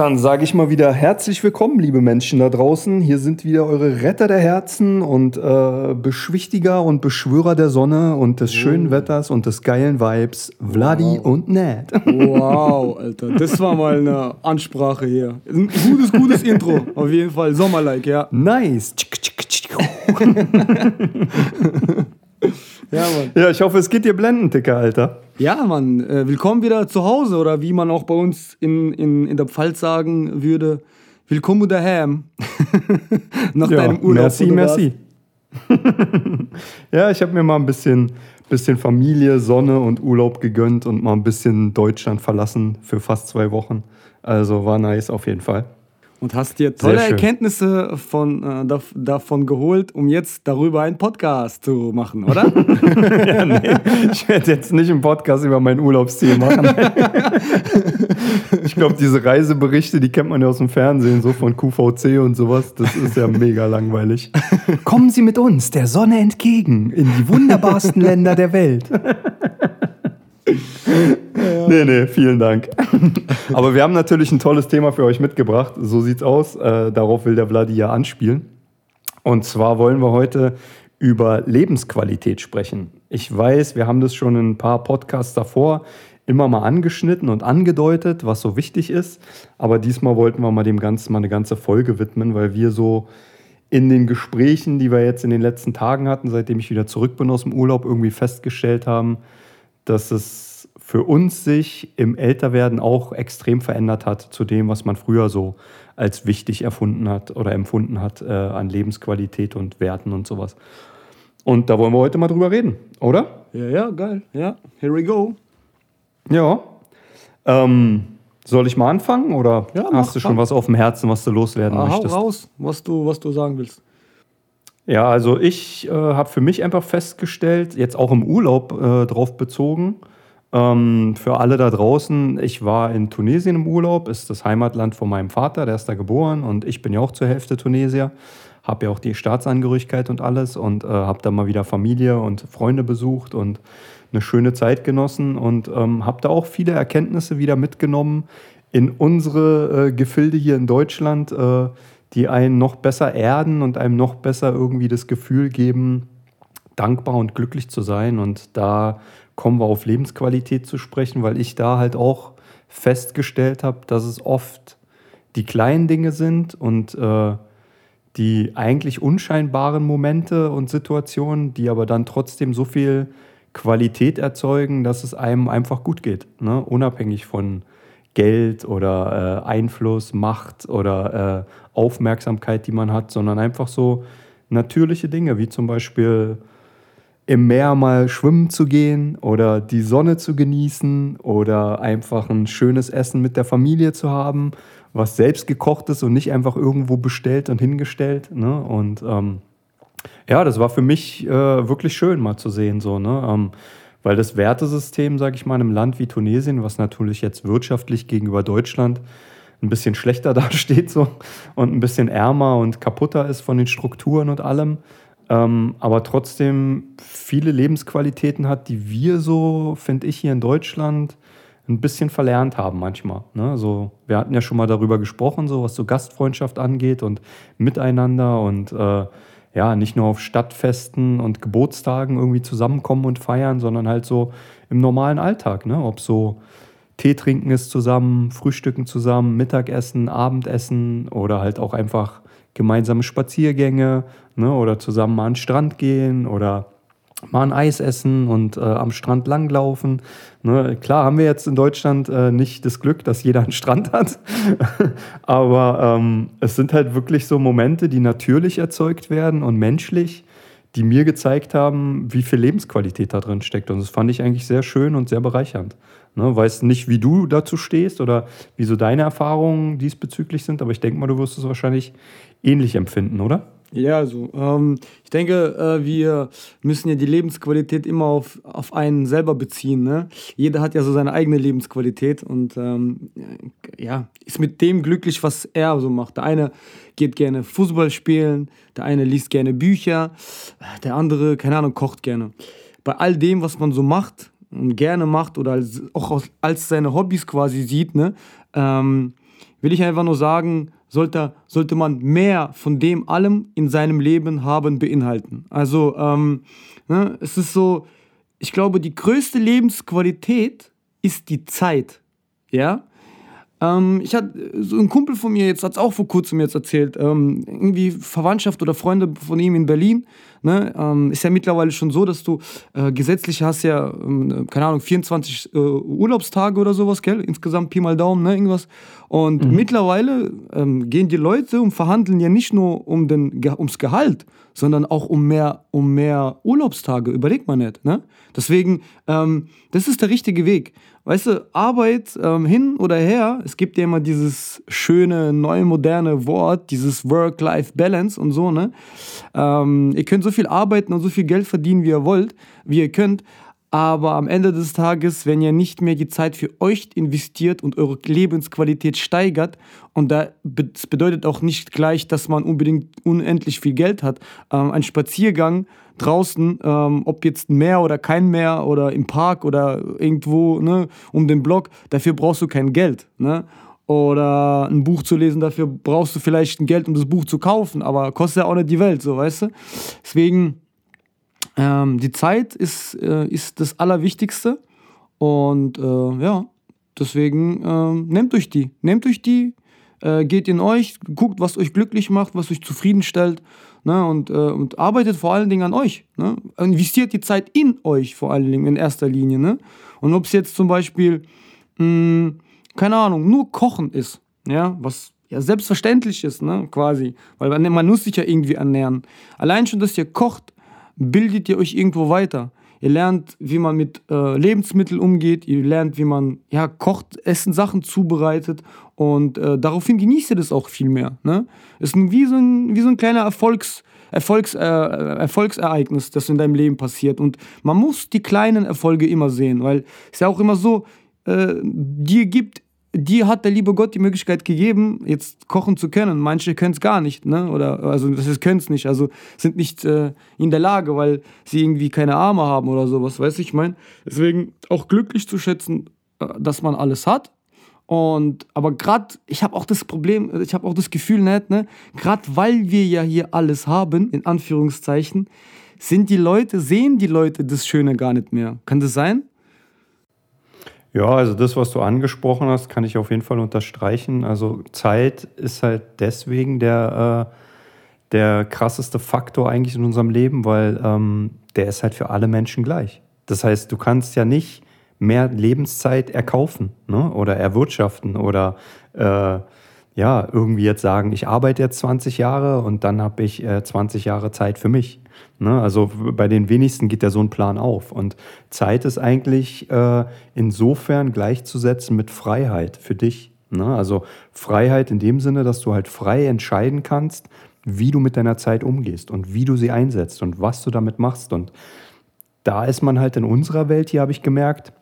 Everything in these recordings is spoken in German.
Dann sage ich mal wieder herzlich willkommen, liebe Menschen da draußen. Hier sind wieder eure Retter der Herzen und äh, Beschwichtiger und Beschwörer der Sonne und des schönen oh. Wetters und des geilen Vibes, Vladi wow. und Ned. Wow, Alter, das war mal eine Ansprache hier. Ein gutes, gutes Intro, auf jeden Fall. Sommerlike, ja. Nice. Ja, Mann. Ja, ich hoffe, es geht dir blendend, Dicker, Alter. Ja, Mann. Äh, willkommen wieder zu Hause oder wie man auch bei uns in, in, in der Pfalz sagen würde, willkommen daheim. Nach ja, deinem Urlaub. Merci, merci. ja, ich habe mir mal ein bisschen, bisschen Familie, Sonne und Urlaub gegönnt und mal ein bisschen Deutschland verlassen für fast zwei Wochen. Also war nice auf jeden Fall und hast dir tolle Erkenntnisse von, äh, dav davon geholt, um jetzt darüber einen Podcast zu machen, oder? ja, nee, ich werde jetzt nicht einen Podcast über mein Urlaubsziel machen. ich glaube, diese Reiseberichte, die kennt man ja aus dem Fernsehen, so von QVC und sowas. Das ist ja mega langweilig. Kommen Sie mit uns der Sonne entgegen in die wunderbarsten Länder der Welt. Nee, nee, vielen Dank. Aber wir haben natürlich ein tolles Thema für euch mitgebracht. So sieht's aus. Äh, darauf will der Vladi ja anspielen. Und zwar wollen wir heute über Lebensqualität sprechen. Ich weiß, wir haben das schon in ein paar Podcasts davor immer mal angeschnitten und angedeutet, was so wichtig ist. Aber diesmal wollten wir mal dem Ganzen mal eine ganze Folge widmen, weil wir so in den Gesprächen, die wir jetzt in den letzten Tagen hatten, seitdem ich wieder zurück bin aus dem Urlaub, irgendwie festgestellt haben, dass es für uns sich im Älterwerden auch extrem verändert hat zu dem, was man früher so als wichtig erfunden hat oder empfunden hat äh, an Lebensqualität und Werten und sowas. Und da wollen wir heute mal drüber reden, oder? Ja, ja, geil. Ja, here we go. Ja. Ähm, soll ich mal anfangen oder ja, hast mach, du schon mach. was auf dem Herzen, was du loswerden ah, möchtest? Hau raus, was du, was du sagen willst. Ja, also ich äh, habe für mich einfach festgestellt, jetzt auch im Urlaub äh, drauf bezogen, ähm, für alle da draußen, ich war in Tunesien im Urlaub, ist das Heimatland von meinem Vater, der ist da geboren und ich bin ja auch zur Hälfte Tunesier, habe ja auch die Staatsangehörigkeit und alles und äh, habe da mal wieder Familie und Freunde besucht und eine schöne Zeit genossen und ähm, habe da auch viele Erkenntnisse wieder mitgenommen in unsere äh, Gefilde hier in Deutschland, äh, die einen noch besser erden und einem noch besser irgendwie das Gefühl geben, dankbar und glücklich zu sein. Und da kommen wir auf Lebensqualität zu sprechen, weil ich da halt auch festgestellt habe, dass es oft die kleinen Dinge sind und äh, die eigentlich unscheinbaren Momente und Situationen, die aber dann trotzdem so viel Qualität erzeugen, dass es einem einfach gut geht, ne? unabhängig von Geld oder äh, Einfluss, Macht oder äh, Aufmerksamkeit, die man hat, sondern einfach so natürliche Dinge, wie zum Beispiel im Meer mal schwimmen zu gehen oder die Sonne zu genießen oder einfach ein schönes Essen mit der Familie zu haben, was selbst gekocht ist und nicht einfach irgendwo bestellt und hingestellt. Ne? Und ähm, ja, das war für mich äh, wirklich schön mal zu sehen, so, ne? Ähm, weil das Wertesystem, sage ich mal, in einem Land wie Tunesien, was natürlich jetzt wirtschaftlich gegenüber Deutschland ein bisschen schlechter dasteht so und ein bisschen ärmer und kaputter ist von den Strukturen und allem, ähm, aber trotzdem viele Lebensqualitäten hat, die wir so, finde ich, hier in Deutschland ein bisschen verlernt haben manchmal. Ne? So, wir hatten ja schon mal darüber gesprochen, so was so Gastfreundschaft angeht und Miteinander und äh, ja, nicht nur auf Stadtfesten und Geburtstagen irgendwie zusammenkommen und feiern, sondern halt so im normalen Alltag, ne? Ob so Tee trinken ist zusammen, Frühstücken zusammen, Mittagessen, Abendessen oder halt auch einfach gemeinsame Spaziergänge ne, oder zusammen mal an den Strand gehen oder mal ein Eis essen und äh, am Strand langlaufen. Ne, klar haben wir jetzt in Deutschland äh, nicht das Glück, dass jeder einen Strand hat, aber ähm, es sind halt wirklich so Momente, die natürlich erzeugt werden und menschlich, die mir gezeigt haben, wie viel Lebensqualität da drin steckt. Und das fand ich eigentlich sehr schön und sehr bereichernd. Ne, weiß nicht, wie du dazu stehst oder wie so deine Erfahrungen diesbezüglich sind, aber ich denke mal, du wirst es wahrscheinlich ähnlich empfinden, oder? Ja, also ähm, ich denke, äh, wir müssen ja die Lebensqualität immer auf, auf einen selber beziehen. Ne? Jeder hat ja so seine eigene Lebensqualität und ähm, ja, ist mit dem glücklich, was er so macht. Der eine geht gerne Fußball spielen, der eine liest gerne Bücher, der andere, keine Ahnung, kocht gerne. Bei all dem, was man so macht und gerne macht oder als, auch als seine Hobbys quasi sieht, ne, ähm, will ich einfach nur sagen, sollte, sollte man mehr von dem allem in seinem Leben haben beinhalten. Also ähm, ne, es ist so, ich glaube, die größte Lebensqualität ist die Zeit. Ja, ähm, ich hatte so ein Kumpel von mir jetzt hat es auch vor kurzem jetzt erzählt, ähm, irgendwie Verwandtschaft oder Freunde von ihm in Berlin. Ne, ähm, ist ja mittlerweile schon so, dass du äh, gesetzlich hast ja, ähm, keine Ahnung, 24 äh, Urlaubstage oder sowas, gell? Insgesamt Pi mal Daumen, ne, irgendwas. Und mhm. mittlerweile ähm, gehen die Leute und verhandeln ja nicht nur um den, ums Gehalt, sondern auch um mehr, um mehr Urlaubstage. Überlegt man nicht. Ne? Deswegen, ähm, das ist der richtige Weg. Weißt du, Arbeit ähm, hin oder her, es gibt ja immer dieses schöne, neue, moderne Wort, dieses Work-Life-Balance und so, ne? Ähm, ihr könnt so viel arbeiten und so viel Geld verdienen, wie ihr wollt, wie ihr könnt, aber am Ende des Tages, wenn ihr nicht mehr die Zeit für euch investiert und eure Lebensqualität steigert, und das bedeutet auch nicht gleich, dass man unbedingt unendlich viel Geld hat, ähm, ein Spaziergang draußen, ähm, ob jetzt Meer oder kein Meer oder im Park oder irgendwo ne, um den Block, dafür brauchst du kein Geld. Ne? Oder ein Buch zu lesen, dafür brauchst du vielleicht ein Geld, um das Buch zu kaufen, aber kostet ja auch nicht die Welt, so weißt du. Deswegen ähm, die Zeit ist, äh, ist das Allerwichtigste. Und äh, ja, deswegen äh, nehmt euch die. Nehmt euch die, äh, geht in euch, guckt, was euch glücklich macht, was euch zufriedenstellt. Ne, und, äh, und arbeitet vor allen Dingen an euch. Ne? Investiert die Zeit in euch vor allen Dingen in erster Linie. Ne? Und ob es jetzt zum Beispiel, mh, hm, keine Ahnung, nur Kochen ist, ja, was ja selbstverständlich ist, ne, quasi, weil man, man muss sich ja irgendwie ernähren. Allein schon, dass ihr kocht, bildet ihr euch irgendwo weiter. Ihr lernt, wie man mit äh, Lebensmitteln umgeht, ihr lernt, wie man ja, kocht, Essen, Sachen zubereitet und äh, daraufhin genießt ihr das auch viel mehr. Ne? Ist wie, so ein, wie so ein kleiner Erfolgs, Erfolgs, äh, Erfolgsereignis, das in deinem Leben passiert. Und man muss die kleinen Erfolge immer sehen, weil es ja auch immer so, äh, dir gibt dir hat der liebe Gott die Möglichkeit gegeben, jetzt kochen zu können. Manche können es gar nicht, ne? Oder also das können es nicht, also sind nicht äh, in der Lage, weil sie irgendwie keine Arme haben oder sowas, weiß ich mein. Deswegen auch glücklich zu schätzen, äh, dass man alles hat. Und aber gerade, ich habe auch das Problem, ich habe auch das Gefühl nicht, ne? Gerade weil wir ja hier alles haben, in Anführungszeichen, sind die Leute, sehen die Leute das Schöne gar nicht mehr. Kann das sein? Ja, also das, was du angesprochen hast, kann ich auf jeden Fall unterstreichen. Also Zeit ist halt deswegen der, äh, der krasseste Faktor eigentlich in unserem Leben, weil ähm, der ist halt für alle Menschen gleich. Das heißt, du kannst ja nicht mehr Lebenszeit erkaufen ne? oder erwirtschaften oder äh, ja, irgendwie jetzt sagen, ich arbeite jetzt 20 Jahre und dann habe ich äh, 20 Jahre Zeit für mich. Ne? Also bei den wenigsten geht ja so ein Plan auf. Und Zeit ist eigentlich äh, insofern gleichzusetzen mit Freiheit für dich. Ne? Also Freiheit in dem Sinne, dass du halt frei entscheiden kannst, wie du mit deiner Zeit umgehst und wie du sie einsetzt und was du damit machst. Und da ist man halt in unserer Welt, hier habe ich gemerkt,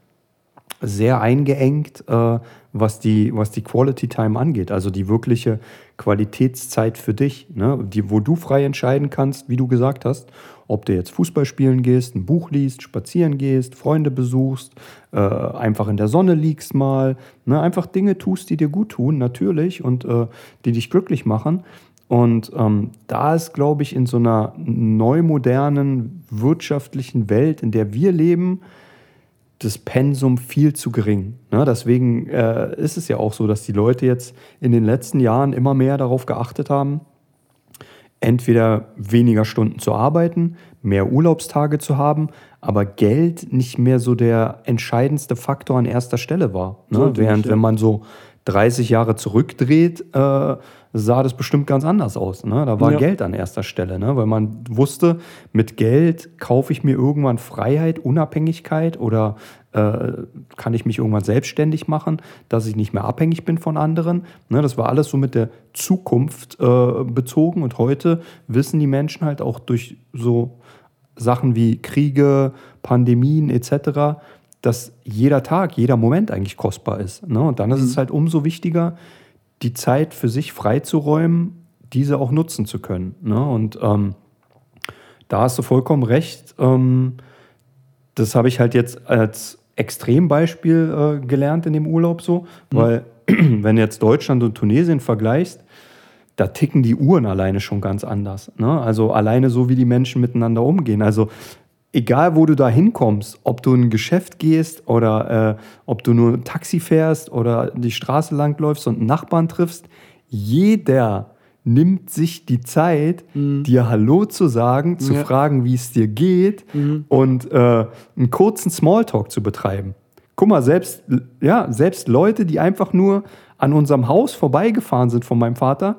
sehr eingeengt, äh, was, die, was die Quality Time angeht, also die wirkliche Qualitätszeit für dich, ne? die, wo du frei entscheiden kannst, wie du gesagt hast, ob du jetzt Fußball spielen gehst, ein Buch liest, spazieren gehst, Freunde besuchst, äh, einfach in der Sonne liegst mal, ne? einfach Dinge tust, die dir gut tun, natürlich, und äh, die dich glücklich machen. Und ähm, da ist, glaube ich, in so einer neumodernen wirtschaftlichen Welt, in der wir leben, das Pensum viel zu gering. Ne? Deswegen äh, ist es ja auch so, dass die Leute jetzt in den letzten Jahren immer mehr darauf geachtet haben, entweder weniger Stunden zu arbeiten, mehr Urlaubstage zu haben, aber Geld nicht mehr so der entscheidendste Faktor an erster Stelle war. Ne? So, Während wenn man so 30 Jahre zurückdreht, äh, sah das bestimmt ganz anders aus. Ne? Da war ja. Geld an erster Stelle, ne? weil man wusste, mit Geld kaufe ich mir irgendwann Freiheit, Unabhängigkeit oder äh, kann ich mich irgendwann selbstständig machen, dass ich nicht mehr abhängig bin von anderen. Ne, das war alles so mit der Zukunft äh, bezogen und heute wissen die Menschen halt auch durch so Sachen wie Kriege, Pandemien etc., dass jeder Tag, jeder Moment eigentlich kostbar ist. Ne? Und dann ist mhm. es halt umso wichtiger, die Zeit für sich freizuräumen, diese auch nutzen zu können. Ne? Und ähm, da hast du vollkommen recht. Ähm, das habe ich halt jetzt als Extrembeispiel äh, gelernt in dem Urlaub so, mhm. weil wenn du jetzt Deutschland und Tunesien vergleichst, da ticken die Uhren alleine schon ganz anders. Ne? Also alleine so, wie die Menschen miteinander umgehen. Also egal, wo du da hinkommst, ob du in ein Geschäft gehst oder äh, ob du nur ein Taxi fährst oder die Straße langläufst und einen Nachbarn triffst, jeder nimmt sich die Zeit, mhm. dir Hallo zu sagen, zu ja. fragen, wie es dir geht mhm. und äh, einen kurzen Smalltalk zu betreiben. Guck mal, selbst, ja, selbst Leute, die einfach nur an unserem Haus vorbeigefahren sind von meinem Vater,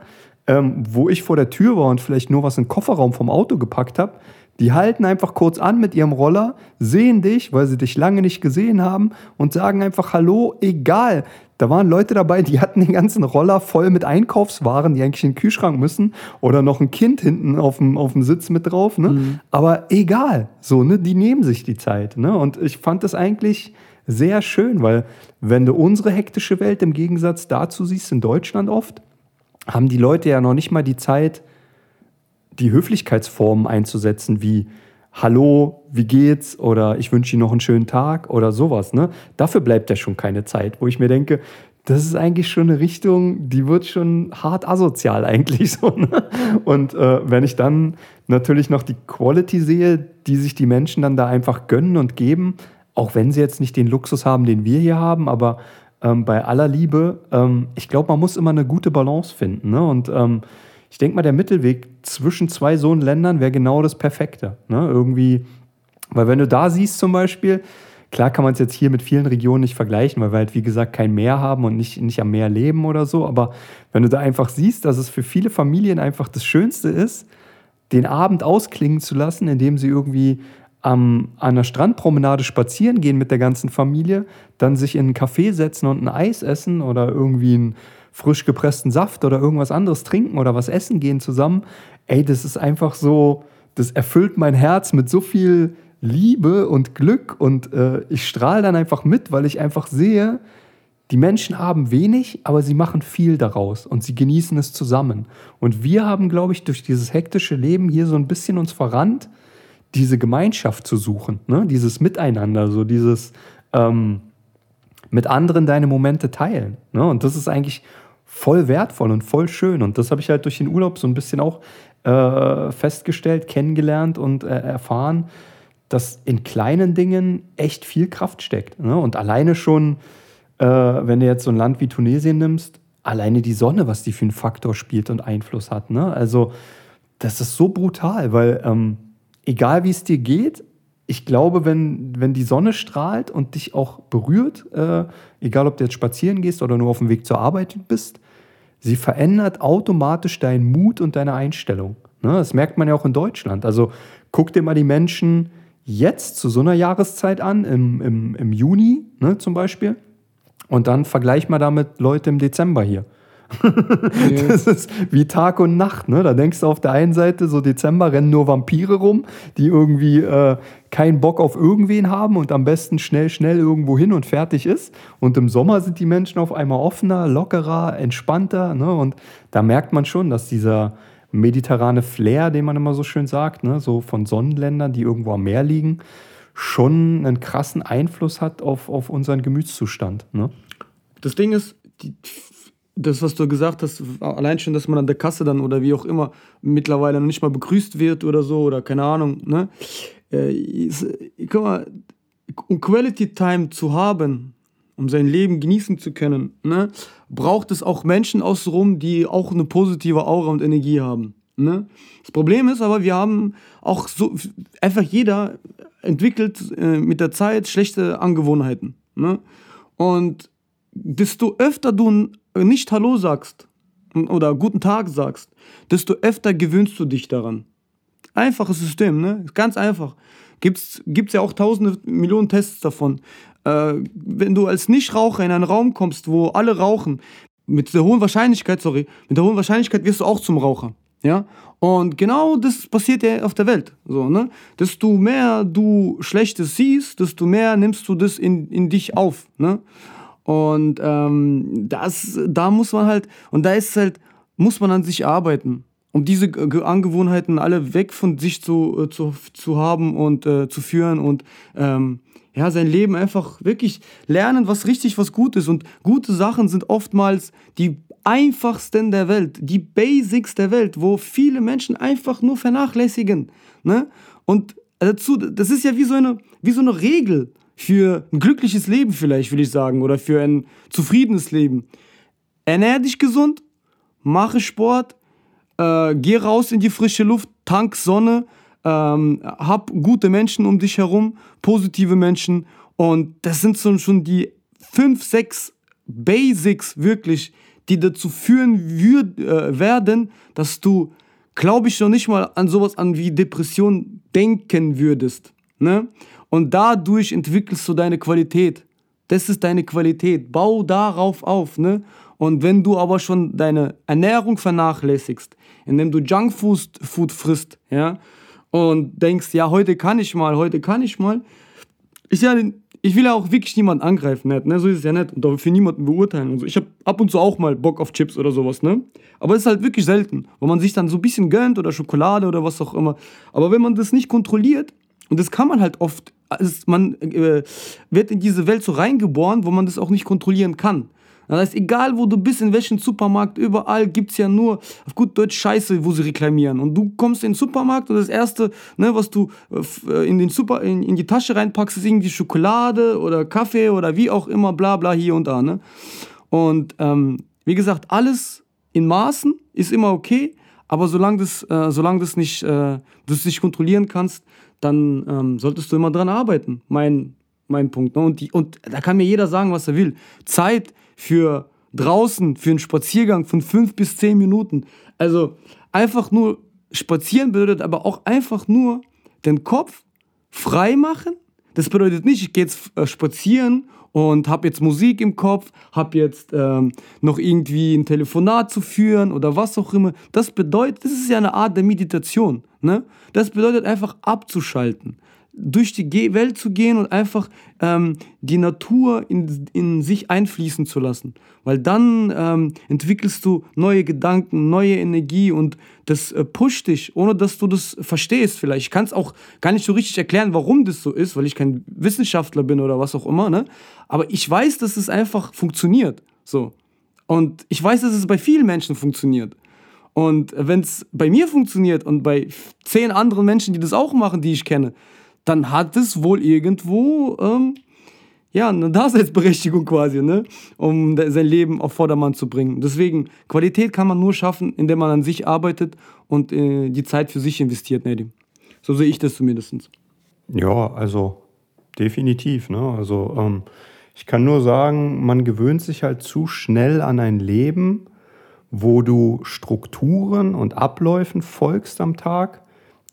ähm, wo ich vor der Tür war und vielleicht nur was in den Kofferraum vom Auto gepackt habe, die halten einfach kurz an mit ihrem Roller, sehen dich, weil sie dich lange nicht gesehen haben und sagen einfach Hallo, egal. Da waren Leute dabei, die hatten den ganzen Roller voll mit Einkaufswaren, die eigentlich in den Kühlschrank müssen oder noch ein Kind hinten auf dem, auf dem Sitz mit drauf. Ne? Mhm. Aber egal, so, ne? die nehmen sich die Zeit. Ne? Und ich fand das eigentlich sehr schön, weil wenn du unsere hektische Welt im Gegensatz dazu siehst, in Deutschland oft, haben die Leute ja noch nicht mal die Zeit, die Höflichkeitsformen einzusetzen, wie Hallo, wie geht's? Oder ich wünsche Ihnen noch einen schönen Tag oder sowas. Ne? Dafür bleibt ja schon keine Zeit, wo ich mir denke, das ist eigentlich schon eine Richtung, die wird schon hart asozial eigentlich so. Ne? Und äh, wenn ich dann natürlich noch die Quality sehe, die sich die Menschen dann da einfach gönnen und geben, auch wenn sie jetzt nicht den Luxus haben, den wir hier haben, aber ähm, bei aller Liebe, ähm, ich glaube, man muss immer eine gute Balance finden. Ne? Und ähm, ich denke mal, der Mittelweg zwischen zwei so Ländern wäre genau das Perfekte. Ne? Irgendwie, weil wenn du da siehst zum Beispiel, klar kann man es jetzt hier mit vielen Regionen nicht vergleichen, weil wir halt, wie gesagt, kein Meer haben und nicht, nicht am Meer leben oder so. Aber wenn du da einfach siehst, dass es für viele Familien einfach das Schönste ist, den Abend ausklingen zu lassen, indem sie irgendwie am, an der Strandpromenade spazieren gehen mit der ganzen Familie, dann sich in einen Café setzen und ein Eis essen oder irgendwie ein frisch gepressten Saft oder irgendwas anderes trinken oder was essen gehen zusammen. Ey, das ist einfach so, das erfüllt mein Herz mit so viel Liebe und Glück und äh, ich strahle dann einfach mit, weil ich einfach sehe, die Menschen haben wenig, aber sie machen viel daraus und sie genießen es zusammen. Und wir haben, glaube ich, durch dieses hektische Leben hier so ein bisschen uns verrannt, diese Gemeinschaft zu suchen, ne? dieses Miteinander, so dieses ähm, mit anderen deine Momente teilen. Ne? Und das ist eigentlich voll wertvoll und voll schön. Und das habe ich halt durch den Urlaub so ein bisschen auch äh, festgestellt, kennengelernt und äh, erfahren, dass in kleinen Dingen echt viel Kraft steckt. Ne? Und alleine schon, äh, wenn du jetzt so ein Land wie Tunesien nimmst, alleine die Sonne, was die für einen Faktor spielt und Einfluss hat. Ne? Also das ist so brutal, weil ähm, egal wie es dir geht, ich glaube, wenn, wenn die Sonne strahlt und dich auch berührt, äh, egal ob du jetzt spazieren gehst oder nur auf dem Weg zur Arbeit bist, sie verändert automatisch deinen Mut und deine Einstellung. Ne? Das merkt man ja auch in Deutschland. Also guck dir mal die Menschen jetzt zu so einer Jahreszeit an, im, im, im Juni ne, zum Beispiel, und dann vergleich mal damit Leute im Dezember hier. das ist wie Tag und Nacht. Ne? Da denkst du auf der einen Seite, so Dezember rennen nur Vampire rum, die irgendwie äh, keinen Bock auf irgendwen haben und am besten schnell, schnell irgendwo hin und fertig ist. Und im Sommer sind die Menschen auf einmal offener, lockerer, entspannter. Ne? Und da merkt man schon, dass dieser mediterrane Flair, den man immer so schön sagt, ne? so von Sonnenländern, die irgendwo am Meer liegen, schon einen krassen Einfluss hat auf, auf unseren Gemütszustand. Ne? Das Ding ist, die das, was du gesagt hast, allein schon, dass man an der Kasse dann oder wie auch immer mittlerweile noch nicht mal begrüßt wird oder so oder keine Ahnung, ne? Äh, guck mal, um Quality Time zu haben, um sein Leben genießen zu können, ne, braucht es auch Menschen außenrum, die auch eine positive Aura und Energie haben. Ne? Das Problem ist aber, wir haben auch so, einfach jeder entwickelt äh, mit der Zeit schlechte Angewohnheiten. Ne? Und desto öfter du nicht Hallo sagst oder guten Tag sagst, desto öfter gewöhnst du dich daran. Einfaches System, ne? Ganz einfach. Gibt es ja auch tausende Millionen Tests davon. Äh, wenn du als Nichtraucher in einen Raum kommst, wo alle rauchen, mit der hohen Wahrscheinlichkeit, sorry, mit der hohen Wahrscheinlichkeit wirst du auch zum Raucher. Ja? Und genau das passiert ja auf der Welt. So, ne? Desto mehr du Schlechtes siehst, desto mehr nimmst du das in, in dich auf. Ne? Und ähm, das, da muss man halt, und da ist halt, muss man an sich arbeiten, um diese Angewohnheiten alle weg von sich zu, äh, zu, zu haben und äh, zu führen und ähm, ja, sein Leben einfach wirklich lernen, was richtig, was gut ist. Und gute Sachen sind oftmals die einfachsten der Welt, die Basics der Welt, wo viele Menschen einfach nur vernachlässigen. Ne? Und dazu, das ist ja wie so, eine, wie so eine Regel für ein glückliches Leben vielleicht, will ich sagen, oder für ein zufriedenes Leben. Ernähr dich gesund, mache Sport, äh, geh raus in die frische Luft, tank Sonne, ähm, hab gute Menschen um dich herum, positive Menschen. Und das sind so schon die fünf, sechs Basics wirklich, die dazu führen würd, äh, werden, dass du, glaube ich, noch nicht mal an sowas an wie Depression denken würdest. Ne? Und dadurch entwickelst du deine Qualität. Das ist deine Qualität. Bau darauf auf. Ne? Und wenn du aber schon deine Ernährung vernachlässigst, indem du Junkfood Food frisst, ja, und denkst, ja, heute kann ich mal, heute kann ich mal. Ich, ja, ich will ja auch wirklich niemanden angreifen, nicht, ne? so ist es ja nicht und auch für niemanden beurteilen und so. Ich habe ab und zu auch mal Bock auf Chips oder sowas, ne? Aber es ist halt wirklich selten, wo man sich dann so ein bisschen gönnt oder Schokolade oder was auch immer. Aber wenn man das nicht kontrolliert, und das kann man halt oft, also man äh, wird in diese Welt so reingeboren, wo man das auch nicht kontrollieren kann. Das heißt, egal wo du bist, in welchem Supermarkt, überall gibt es ja nur auf gut Deutsch Scheiße, wo sie reklamieren. Und du kommst in den Supermarkt und das Erste, ne, was du äh, in, den Super, in, in die Tasche reinpackst, ist irgendwie Schokolade oder Kaffee oder wie auch immer, bla bla hier und da. Ne? Und ähm, wie gesagt, alles in Maßen ist immer okay, aber solange das, äh, solange das nicht, äh, du es nicht kontrollieren kannst, dann ähm, solltest du immer dran arbeiten. Mein, mein Punkt. Ne? Und, die, und da kann mir jeder sagen, was er will. Zeit für draußen, für einen Spaziergang von fünf bis zehn Minuten. Also einfach nur spazieren bedeutet aber auch einfach nur den Kopf frei machen. Das bedeutet nicht, ich gehe jetzt äh, spazieren und habe jetzt Musik im Kopf, habe jetzt ähm, noch irgendwie ein Telefonat zu führen oder was auch immer. Das bedeutet, das ist ja eine Art der Meditation. Ne? Das bedeutet einfach abzuschalten durch die Welt zu gehen und einfach ähm, die Natur in, in sich einfließen zu lassen. Weil dann ähm, entwickelst du neue Gedanken, neue Energie und das äh, pusht dich, ohne dass du das verstehst vielleicht. Ich kann es auch gar nicht so richtig erklären, warum das so ist, weil ich kein Wissenschaftler bin oder was auch immer. Ne? Aber ich weiß, dass es einfach funktioniert. So. Und ich weiß, dass es bei vielen Menschen funktioniert. Und wenn es bei mir funktioniert und bei zehn anderen Menschen, die das auch machen, die ich kenne, dann hat es wohl irgendwo ähm, ja, eine Daseinsberechtigung quasi, ne? um sein Leben auf Vordermann zu bringen. Deswegen, Qualität kann man nur schaffen, indem man an sich arbeitet und äh, die Zeit für sich investiert, Nedim. So sehe ich das zumindest. Ja, also definitiv. Ne? Also ähm, ich kann nur sagen, man gewöhnt sich halt zu schnell an ein Leben, wo du Strukturen und Abläufen folgst am Tag,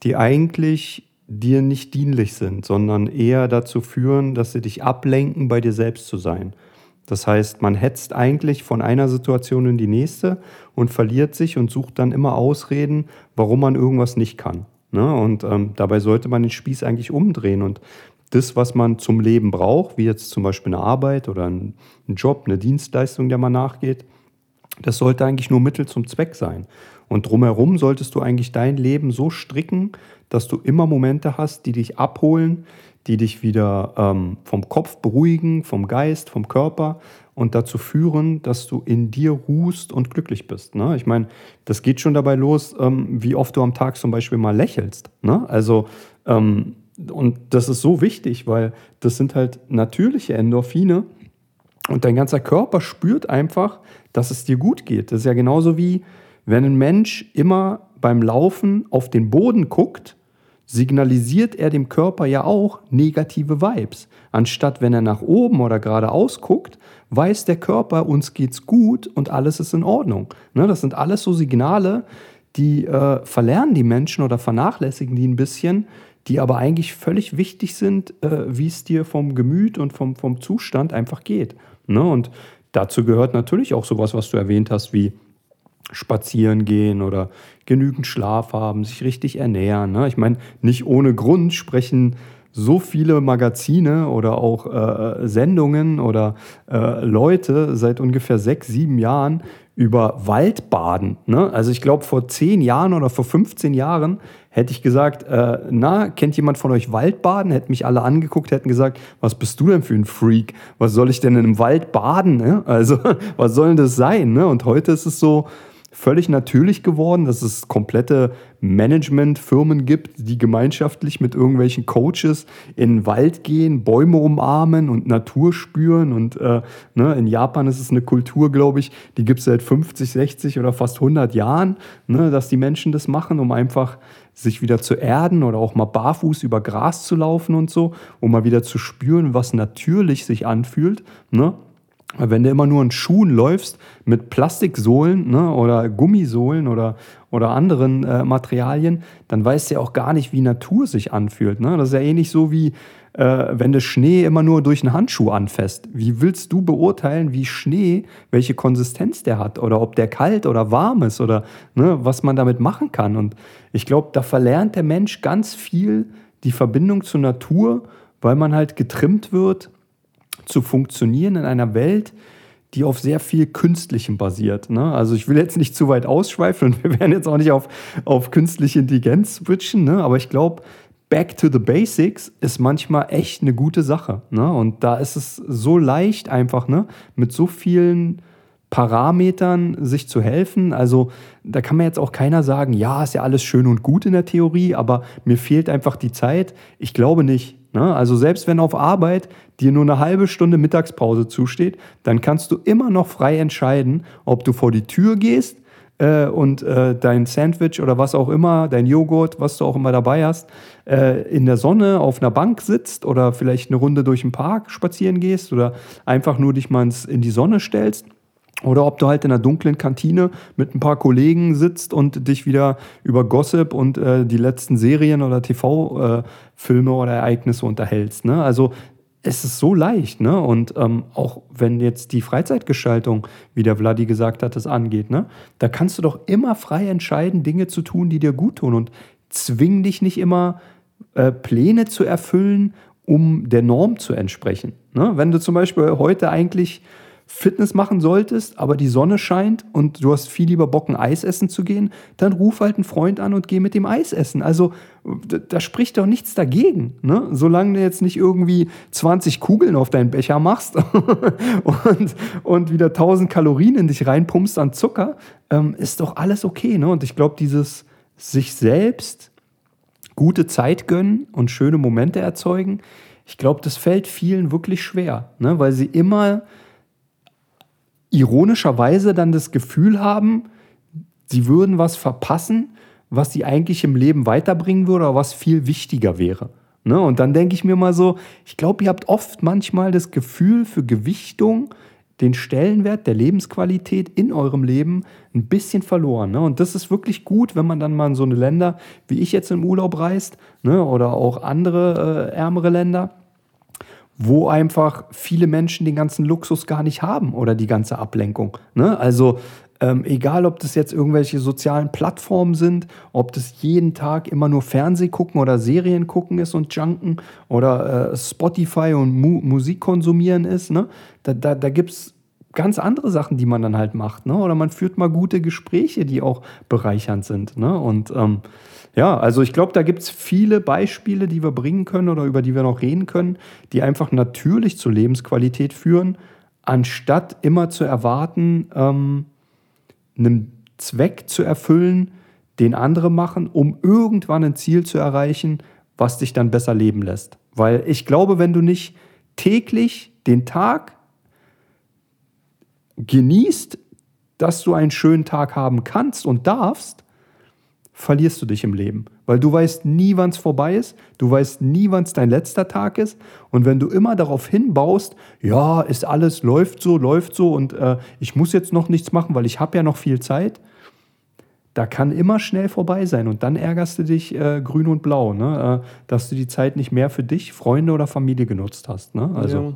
die eigentlich dir nicht dienlich sind, sondern eher dazu führen, dass sie dich ablenken, bei dir selbst zu sein. Das heißt, man hetzt eigentlich von einer Situation in die nächste und verliert sich und sucht dann immer Ausreden, warum man irgendwas nicht kann. Ne? Und ähm, dabei sollte man den Spieß eigentlich umdrehen und das, was man zum Leben braucht, wie jetzt zum Beispiel eine Arbeit oder ein, ein Job, eine Dienstleistung, der man nachgeht, das sollte eigentlich nur Mittel zum Zweck sein. Und drumherum solltest du eigentlich dein Leben so stricken, dass du immer Momente hast, die dich abholen, die dich wieder ähm, vom Kopf beruhigen, vom Geist, vom Körper und dazu führen, dass du in dir ruhst und glücklich bist. Ne? Ich meine, das geht schon dabei los, ähm, wie oft du am Tag zum Beispiel mal lächelst. Ne? Also, ähm, und das ist so wichtig, weil das sind halt natürliche Endorphine und dein ganzer Körper spürt einfach, dass es dir gut geht. Das ist ja genauso wie, wenn ein Mensch immer beim Laufen auf den Boden guckt, signalisiert er dem Körper ja auch negative Vibes. Anstatt wenn er nach oben oder geradeaus guckt, weiß der Körper, uns geht's gut und alles ist in Ordnung. Ne, das sind alles so Signale, die äh, verlernen die Menschen oder vernachlässigen die ein bisschen, die aber eigentlich völlig wichtig sind, äh, wie es dir vom Gemüt und vom, vom Zustand einfach geht. Ne? Und dazu gehört natürlich auch sowas, was du erwähnt hast, wie spazieren gehen oder genügend Schlaf haben, sich richtig ernähren. Ne? Ich meine, nicht ohne Grund sprechen so viele Magazine oder auch äh, Sendungen oder äh, Leute seit ungefähr sechs, sieben Jahren über Waldbaden. Ne? Also ich glaube, vor zehn Jahren oder vor 15 Jahren hätte ich gesagt, äh, na, kennt jemand von euch Waldbaden? Hätten mich alle angeguckt, hätten gesagt, was bist du denn für ein Freak? Was soll ich denn in einem Wald baden? Ne? Also was soll denn das sein? Ne? Und heute ist es so, völlig natürlich geworden, dass es komplette Managementfirmen gibt, die gemeinschaftlich mit irgendwelchen Coaches in den Wald gehen, Bäume umarmen und Natur spüren. Und äh, ne, in Japan ist es eine Kultur, glaube ich, die gibt es seit 50, 60 oder fast 100 Jahren, ne, dass die Menschen das machen, um einfach sich wieder zu erden oder auch mal barfuß über Gras zu laufen und so, um mal wieder zu spüren, was natürlich sich anfühlt. Ne? Wenn du immer nur in Schuhen läufst mit Plastiksohlen ne, oder Gummisohlen oder, oder anderen äh, Materialien, dann weißt du ja auch gar nicht, wie Natur sich anfühlt. Ne? Das ist ja ähnlich so wie, äh, wenn du Schnee immer nur durch einen Handschuh anfasst. Wie willst du beurteilen, wie Schnee, welche Konsistenz der hat oder ob der kalt oder warm ist oder ne, was man damit machen kann? Und ich glaube, da verlernt der Mensch ganz viel die Verbindung zur Natur, weil man halt getrimmt wird zu funktionieren in einer Welt, die auf sehr viel Künstlichem basiert. Ne? Also ich will jetzt nicht zu weit ausschweifen und wir werden jetzt auch nicht auf, auf künstliche Intelligenz switchen, ne? aber ich glaube, Back to the Basics ist manchmal echt eine gute Sache. Ne? Und da ist es so leicht einfach, ne? mit so vielen Parametern sich zu helfen. Also da kann man jetzt auch keiner sagen, ja, ist ja alles schön und gut in der Theorie, aber mir fehlt einfach die Zeit. Ich glaube nicht. Ne? Also selbst wenn auf Arbeit dir nur eine halbe Stunde Mittagspause zusteht, dann kannst du immer noch frei entscheiden, ob du vor die Tür gehst äh, und äh, dein Sandwich oder was auch immer, dein Joghurt, was du auch immer dabei hast, äh, in der Sonne auf einer Bank sitzt oder vielleicht eine Runde durch den Park spazieren gehst oder einfach nur dich mal in die Sonne stellst oder ob du halt in einer dunklen Kantine mit ein paar Kollegen sitzt und dich wieder über Gossip und äh, die letzten Serien oder TV-Filme äh, oder Ereignisse unterhältst. Ne? Also es ist so leicht, ne? Und ähm, auch wenn jetzt die Freizeitgestaltung, wie der Vladi gesagt hat, das angeht, ne? Da kannst du doch immer frei entscheiden, Dinge zu tun, die dir gut tun und zwing dich nicht immer äh, Pläne zu erfüllen, um der Norm zu entsprechen. Ne? Wenn du zum Beispiel heute eigentlich Fitness machen solltest, aber die Sonne scheint und du hast viel lieber Bock, ein Eis essen zu gehen, dann ruf halt einen Freund an und geh mit dem Eis essen. Also da spricht doch nichts dagegen. Ne? Solange du jetzt nicht irgendwie 20 Kugeln auf deinen Becher machst und, und wieder 1000 Kalorien in dich reinpumpst an Zucker, ähm, ist doch alles okay. Ne? Und ich glaube, dieses sich selbst gute Zeit gönnen und schöne Momente erzeugen, ich glaube, das fällt vielen wirklich schwer, ne? weil sie immer ironischerweise dann das Gefühl haben, sie würden was verpassen, was sie eigentlich im Leben weiterbringen würde, oder was viel wichtiger wäre. Ne? Und dann denke ich mir mal so, ich glaube, ihr habt oft manchmal das Gefühl für Gewichtung, den Stellenwert der Lebensqualität in eurem Leben ein bisschen verloren. Ne? Und das ist wirklich gut, wenn man dann mal in so eine Länder wie ich jetzt im Urlaub reist ne? oder auch andere äh, ärmere Länder wo einfach viele Menschen den ganzen Luxus gar nicht haben oder die ganze Ablenkung. Ne? Also ähm, egal, ob das jetzt irgendwelche sozialen Plattformen sind, ob das jeden Tag immer nur Fernseh gucken oder Serien gucken ist und junken oder äh, Spotify und Mu Musik konsumieren ist, ne? da, da, da gibt es ganz andere Sachen, die man dann halt macht. Ne? Oder man führt mal gute Gespräche, die auch bereichernd sind. Ne? Und ähm, ja, also ich glaube, da gibt es viele Beispiele, die wir bringen können oder über die wir noch reden können, die einfach natürlich zur Lebensqualität führen, anstatt immer zu erwarten, ähm, einen Zweck zu erfüllen, den andere machen, um irgendwann ein Ziel zu erreichen, was dich dann besser leben lässt. Weil ich glaube, wenn du nicht täglich den Tag genießt, dass du einen schönen Tag haben kannst und darfst, verlierst du dich im Leben. Weil du weißt nie, wann es vorbei ist, du weißt nie, wann es dein letzter Tag ist. Und wenn du immer darauf hinbaust, ja, ist alles, läuft so, läuft so und äh, ich muss jetzt noch nichts machen, weil ich habe ja noch viel Zeit, da kann immer schnell vorbei sein. Und dann ärgerst du dich äh, grün und blau, ne? Äh, dass du die Zeit nicht mehr für dich, Freunde oder Familie genutzt hast. Ne? Also. Ja.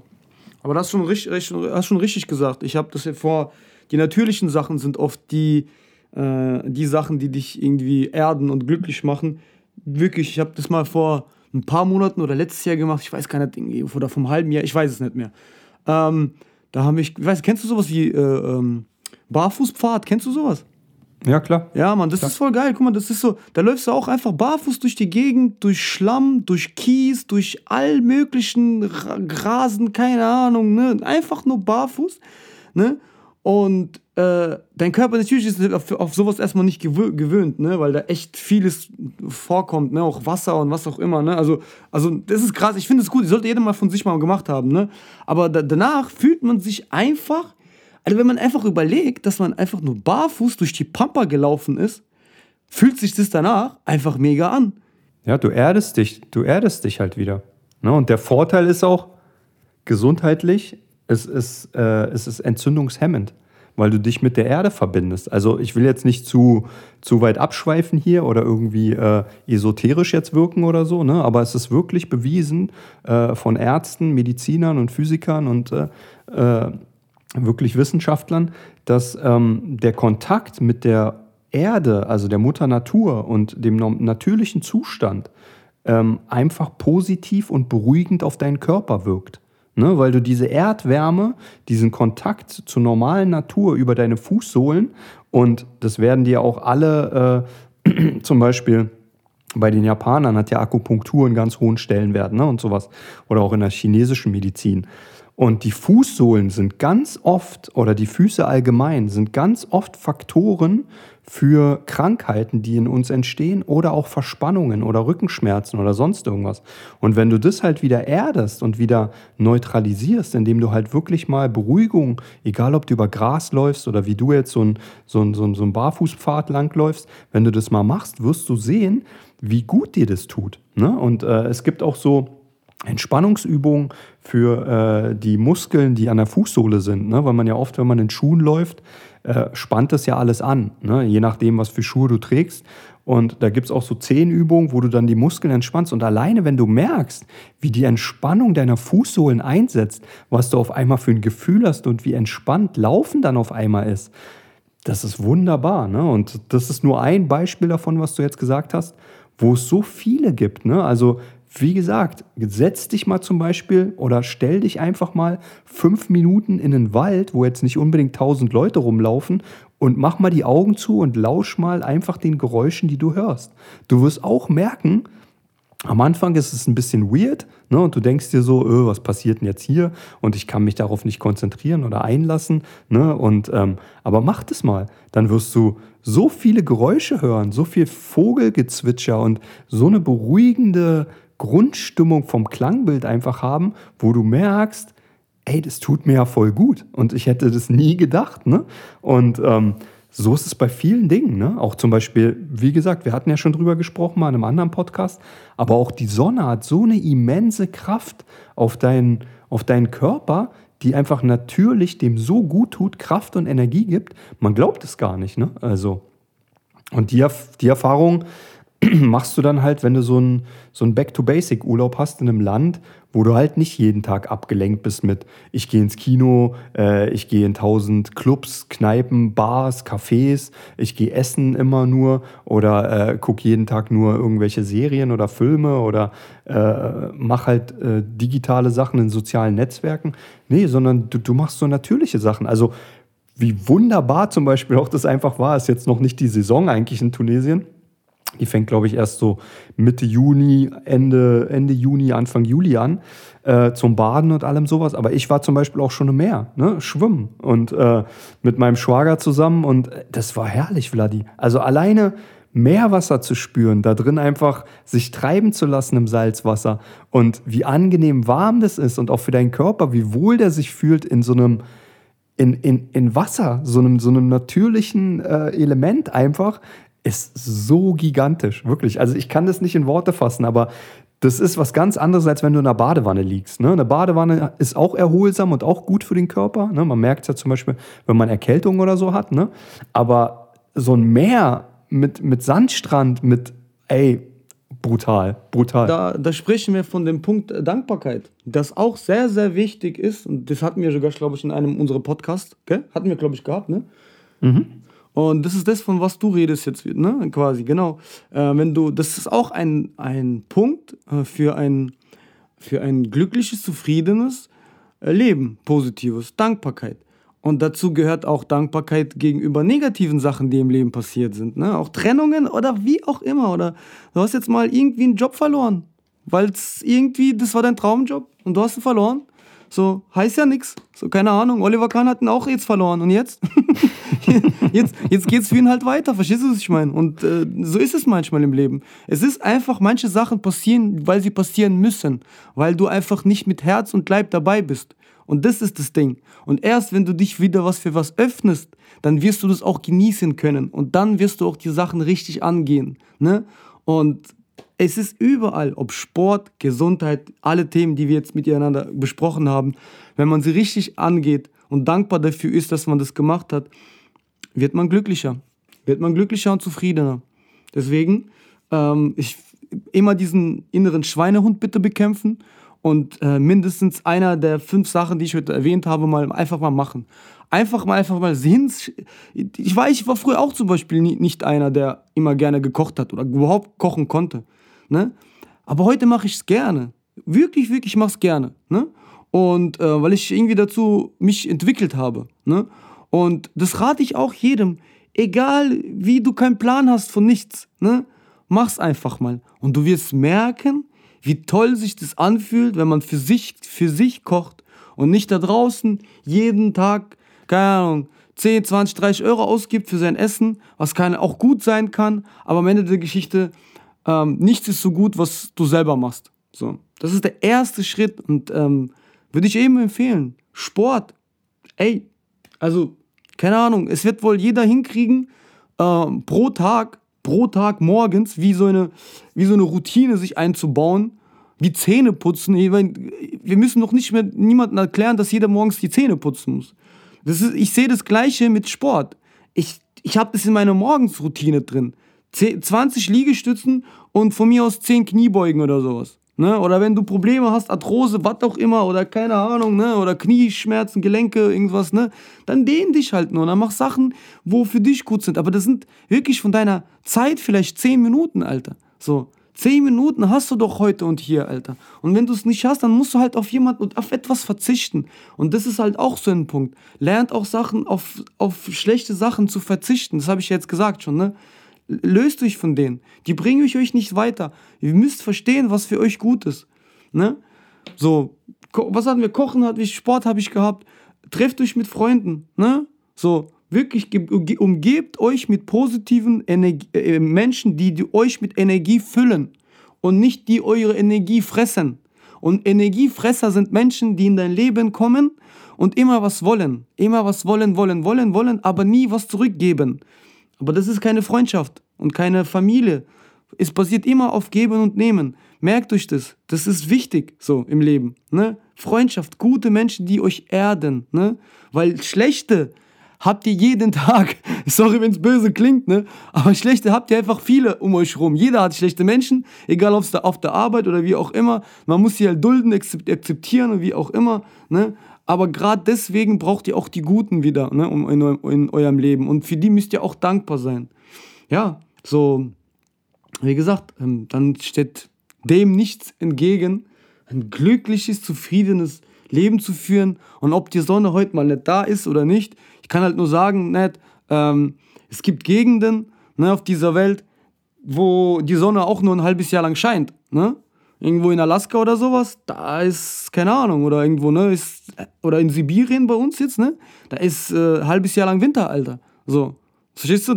Aber das hast schon richtig, hast schon richtig gesagt. Ich habe das ja vor, die natürlichen Sachen sind oft die, äh, die Sachen, die dich irgendwie erden und glücklich machen. Wirklich, ich habe das mal vor ein paar Monaten oder letztes Jahr gemacht, ich weiß gar nicht, oder vom halben Jahr, ich weiß es nicht mehr. Ähm, da haben ich, weiß, kennst du sowas wie äh, ähm, Barfußpfad? Kennst du sowas? Ja, klar. Ja, Mann, das klar. ist voll geil. Guck mal, das ist so, da läufst du auch einfach barfuß durch die Gegend, durch Schlamm, durch Kies, durch all möglichen Grasen, keine Ahnung, ne? Einfach nur barfuß, ne? Und äh, dein Körper natürlich ist auf, auf sowas erstmal nicht gewö gewöhnt, ne? weil da echt vieles vorkommt, ne? auch Wasser und was auch immer. Ne? Also, also das ist krass, ich finde es gut, das sollte jeder mal von sich mal gemacht haben. Ne? Aber da, danach fühlt man sich einfach, also wenn man einfach überlegt, dass man einfach nur barfuß durch die Pampa gelaufen ist, fühlt sich das danach einfach mega an. Ja, du erdest dich, du erdest dich halt wieder. Ne? Und der Vorteil ist auch, gesundheitlich, es ist, äh, es ist entzündungshemmend, weil du dich mit der Erde verbindest. Also ich will jetzt nicht zu, zu weit abschweifen hier oder irgendwie äh, esoterisch jetzt wirken oder so, ne? aber es ist wirklich bewiesen äh, von Ärzten, Medizinern und Physikern und äh, äh, wirklich Wissenschaftlern, dass ähm, der Kontakt mit der Erde, also der Mutter Natur und dem natürlichen Zustand, ähm, einfach positiv und beruhigend auf deinen Körper wirkt. Ne, weil du diese Erdwärme, diesen Kontakt zur normalen Natur über deine Fußsohlen und das werden dir auch alle äh, zum Beispiel bei den Japanern hat ja Akupunktur einen ganz hohen Stellenwert ne, und sowas. Oder auch in der chinesischen Medizin. Und die Fußsohlen sind ganz oft, oder die Füße allgemein, sind ganz oft Faktoren für Krankheiten, die in uns entstehen oder auch Verspannungen oder Rückenschmerzen oder sonst irgendwas. Und wenn du das halt wieder erdest und wieder neutralisierst, indem du halt wirklich mal Beruhigung, egal ob du über Gras läufst oder wie du jetzt so ein, so ein, so ein, so ein Barfußpfad langläufst, wenn du das mal machst, wirst du sehen, wie gut dir das tut. Ne? Und äh, es gibt auch so Entspannungsübungen für äh, die Muskeln, die an der Fußsohle sind. Ne? Weil man ja oft, wenn man in Schuhen läuft, äh, spannt das ja alles an, ne? je nachdem, was für Schuhe du trägst. Und da gibt es auch so zehn Übungen, wo du dann die Muskeln entspannst. Und alleine, wenn du merkst, wie die Entspannung deiner Fußsohlen einsetzt, was du auf einmal für ein Gefühl hast und wie entspannt Laufen dann auf einmal ist, das ist wunderbar. Ne? Und das ist nur ein Beispiel davon, was du jetzt gesagt hast, wo es so viele gibt. Ne? Also wie gesagt, setz dich mal zum Beispiel oder stell dich einfach mal fünf Minuten in den Wald, wo jetzt nicht unbedingt tausend Leute rumlaufen und mach mal die Augen zu und lausch mal einfach den Geräuschen, die du hörst. Du wirst auch merken, am Anfang ist es ein bisschen weird ne, und du denkst dir so, öh, was passiert denn jetzt hier und ich kann mich darauf nicht konzentrieren oder einlassen. Ne, und, ähm, aber mach das mal, dann wirst du so viele Geräusche hören, so viel Vogelgezwitscher und so eine beruhigende Grundstimmung vom Klangbild einfach haben, wo du merkst, ey, das tut mir ja voll gut. Und ich hätte das nie gedacht. Ne? Und ähm, so ist es bei vielen Dingen. Ne? Auch zum Beispiel, wie gesagt, wir hatten ja schon drüber gesprochen, mal in einem anderen Podcast, aber auch die Sonne hat so eine immense Kraft auf deinen, auf deinen Körper, die einfach natürlich dem so gut tut, Kraft und Energie gibt. Man glaubt es gar nicht. Ne? Also, und die, die Erfahrung machst du dann halt, wenn du so einen so Back-to-Basic-Urlaub hast in einem Land, wo du halt nicht jeden Tag abgelenkt bist mit, ich gehe ins Kino, äh, ich gehe in tausend Clubs, Kneipen, Bars, Cafés, ich gehe essen immer nur oder äh, gucke jeden Tag nur irgendwelche Serien oder Filme oder äh, mach halt äh, digitale Sachen in sozialen Netzwerken. Nee, sondern du, du machst so natürliche Sachen. Also wie wunderbar zum Beispiel auch das einfach war, ist jetzt noch nicht die Saison eigentlich in Tunesien die fängt, glaube ich, erst so Mitte Juni, Ende, Ende Juni, Anfang Juli an, äh, zum Baden und allem sowas. Aber ich war zum Beispiel auch schon im Meer, ne? schwimmen und äh, mit meinem Schwager zusammen und äh, das war herrlich, Vladi. Also alleine Meerwasser zu spüren, da drin einfach sich treiben zu lassen im Salzwasser und wie angenehm warm das ist und auch für deinen Körper, wie wohl der sich fühlt in so einem in, in, in Wasser, so einem, so einem natürlichen äh, Element einfach, ist so gigantisch, wirklich. Also ich kann das nicht in Worte fassen, aber das ist was ganz anderes, als wenn du in einer Badewanne liegst. Ne? Eine Badewanne ist auch erholsam und auch gut für den Körper. Ne? Man merkt es ja zum Beispiel, wenn man Erkältung oder so hat. Ne? Aber so ein Meer mit, mit Sandstrand, mit, ey, brutal, brutal. Da, da sprechen wir von dem Punkt Dankbarkeit, das auch sehr, sehr wichtig ist. Und das hatten wir sogar, glaube ich, in einem unserer Podcasts, gell? Hatten wir, glaube ich, gehabt, ne? Mhm. Und das ist das, von was du redest jetzt, ne? Quasi, genau. Äh, wenn du, das ist auch ein, ein Punkt äh, für, ein, für ein glückliches, zufriedenes äh, Leben, positives, Dankbarkeit. Und dazu gehört auch Dankbarkeit gegenüber negativen Sachen, die im Leben passiert sind. Ne? Auch Trennungen oder wie auch immer. Oder du hast jetzt mal irgendwie einen Job verloren, weil es irgendwie, das war dein Traumjob und du hast ihn verloren. So, heißt ja nichts. So, keine Ahnung. Oliver Kahn hat ihn auch jetzt verloren. Und jetzt? jetzt jetzt geht es für ihn halt weiter. Verstehst du, was ich meine? Und äh, so ist es manchmal im Leben. Es ist einfach, manche Sachen passieren, weil sie passieren müssen. Weil du einfach nicht mit Herz und Leib dabei bist. Und das ist das Ding. Und erst wenn du dich wieder was für was öffnest, dann wirst du das auch genießen können. Und dann wirst du auch die Sachen richtig angehen. Ne? Und es ist überall, ob Sport, Gesundheit, alle Themen, die wir jetzt miteinander besprochen haben, wenn man sie richtig angeht und dankbar dafür ist, dass man das gemacht hat, wird man glücklicher. Wird man glücklicher und zufriedener. Deswegen, ähm, ich immer diesen inneren Schweinehund bitte bekämpfen und äh, mindestens einer der fünf Sachen, die ich heute erwähnt habe, mal einfach mal machen. Einfach mal, einfach mal sehen. Ich weiß, ich war früher auch zum Beispiel nicht einer, der immer gerne gekocht hat oder überhaupt kochen konnte. Ne? Aber heute mache ich es gerne. Wirklich, wirklich mache es gerne. Ne? Und äh, weil ich irgendwie dazu mich entwickelt habe. Ne? Und das rate ich auch jedem. Egal wie du keinen Plan hast von nichts, ne? mach's einfach mal. Und du wirst merken, wie toll sich das anfühlt, wenn man für sich, für sich kocht und nicht da draußen jeden Tag, keine Ahnung, 10, 20, 30 Euro ausgibt für sein Essen, was kann, auch gut sein kann, aber am Ende der Geschichte, ähm, nichts ist so gut, was du selber machst. So, das ist der erste Schritt und ähm, würde ich eben empfehlen. Sport, ey, also keine Ahnung, es wird wohl jeder hinkriegen, äh, pro Tag pro Tag morgens wie so eine, wie so eine Routine sich einzubauen, wie Zähne putzen. Wir müssen doch nicht mehr niemandem erklären, dass jeder morgens die Zähne putzen muss. Das ist, ich sehe das Gleiche mit Sport. Ich, ich habe das in meiner Morgensroutine drin. 20 Liegestützen und von mir aus 10 Kniebeugen oder sowas. Ne? Oder wenn du Probleme hast, Arthrose, was auch immer, oder keine Ahnung, ne? oder Knieschmerzen, Gelenke, irgendwas, ne? dann dehn dich halt nur. Dann mach Sachen, wo für dich gut sind. Aber das sind wirklich von deiner Zeit vielleicht 10 Minuten, Alter. So. 10 Minuten hast du doch heute und hier, Alter. Und wenn du es nicht hast, dann musst du halt auf jemand und auf etwas verzichten. Und das ist halt auch so ein Punkt. Lernt auch Sachen, auf, auf schlechte Sachen zu verzichten. Das habe ich jetzt gesagt schon, ne? Löst euch von denen. Die bringen euch nicht weiter. Ihr müsst verstehen, was für euch gut ist. Ne? So, was hatten wir? Kochen hatte ich, Sport habe ich gehabt. Trefft euch mit Freunden. Ne? So, wirklich umgebt euch mit positiven Energie, äh, Menschen, die, die euch mit Energie füllen und nicht die eure Energie fressen. Und Energiefresser sind Menschen, die in dein Leben kommen und immer was wollen. Immer was wollen, wollen, wollen, wollen, aber nie was zurückgeben. Aber das ist keine Freundschaft und keine Familie. Es basiert immer auf Geben und Nehmen. Merkt euch das. Das ist wichtig so im Leben. Ne? Freundschaft, gute Menschen, die euch erden. Ne? Weil schlechte habt ihr jeden Tag. Sorry, wenn es böse klingt, ne? Aber schlechte habt ihr einfach viele um euch rum. Jeder hat schlechte Menschen, egal ob es da auf der Arbeit oder wie auch immer. Man muss sie halt dulden, akzeptieren und wie auch immer. Ne? Aber gerade deswegen braucht ihr auch die Guten wieder ne, in, in eurem Leben. Und für die müsst ihr auch dankbar sein. Ja, so, wie gesagt, ähm, dann steht dem nichts entgegen, ein glückliches, zufriedenes Leben zu führen. Und ob die Sonne heute mal nicht da ist oder nicht, ich kann halt nur sagen, nicht, ähm, es gibt Gegenden ne, auf dieser Welt, wo die Sonne auch nur ein halbes Jahr lang scheint. Ne? Irgendwo in Alaska oder sowas, da ist, keine Ahnung, oder irgendwo, ne, ist, oder in Sibirien bei uns jetzt, ne, da ist äh, ein halbes Jahr lang Winter, Alter. So. Verstehst du?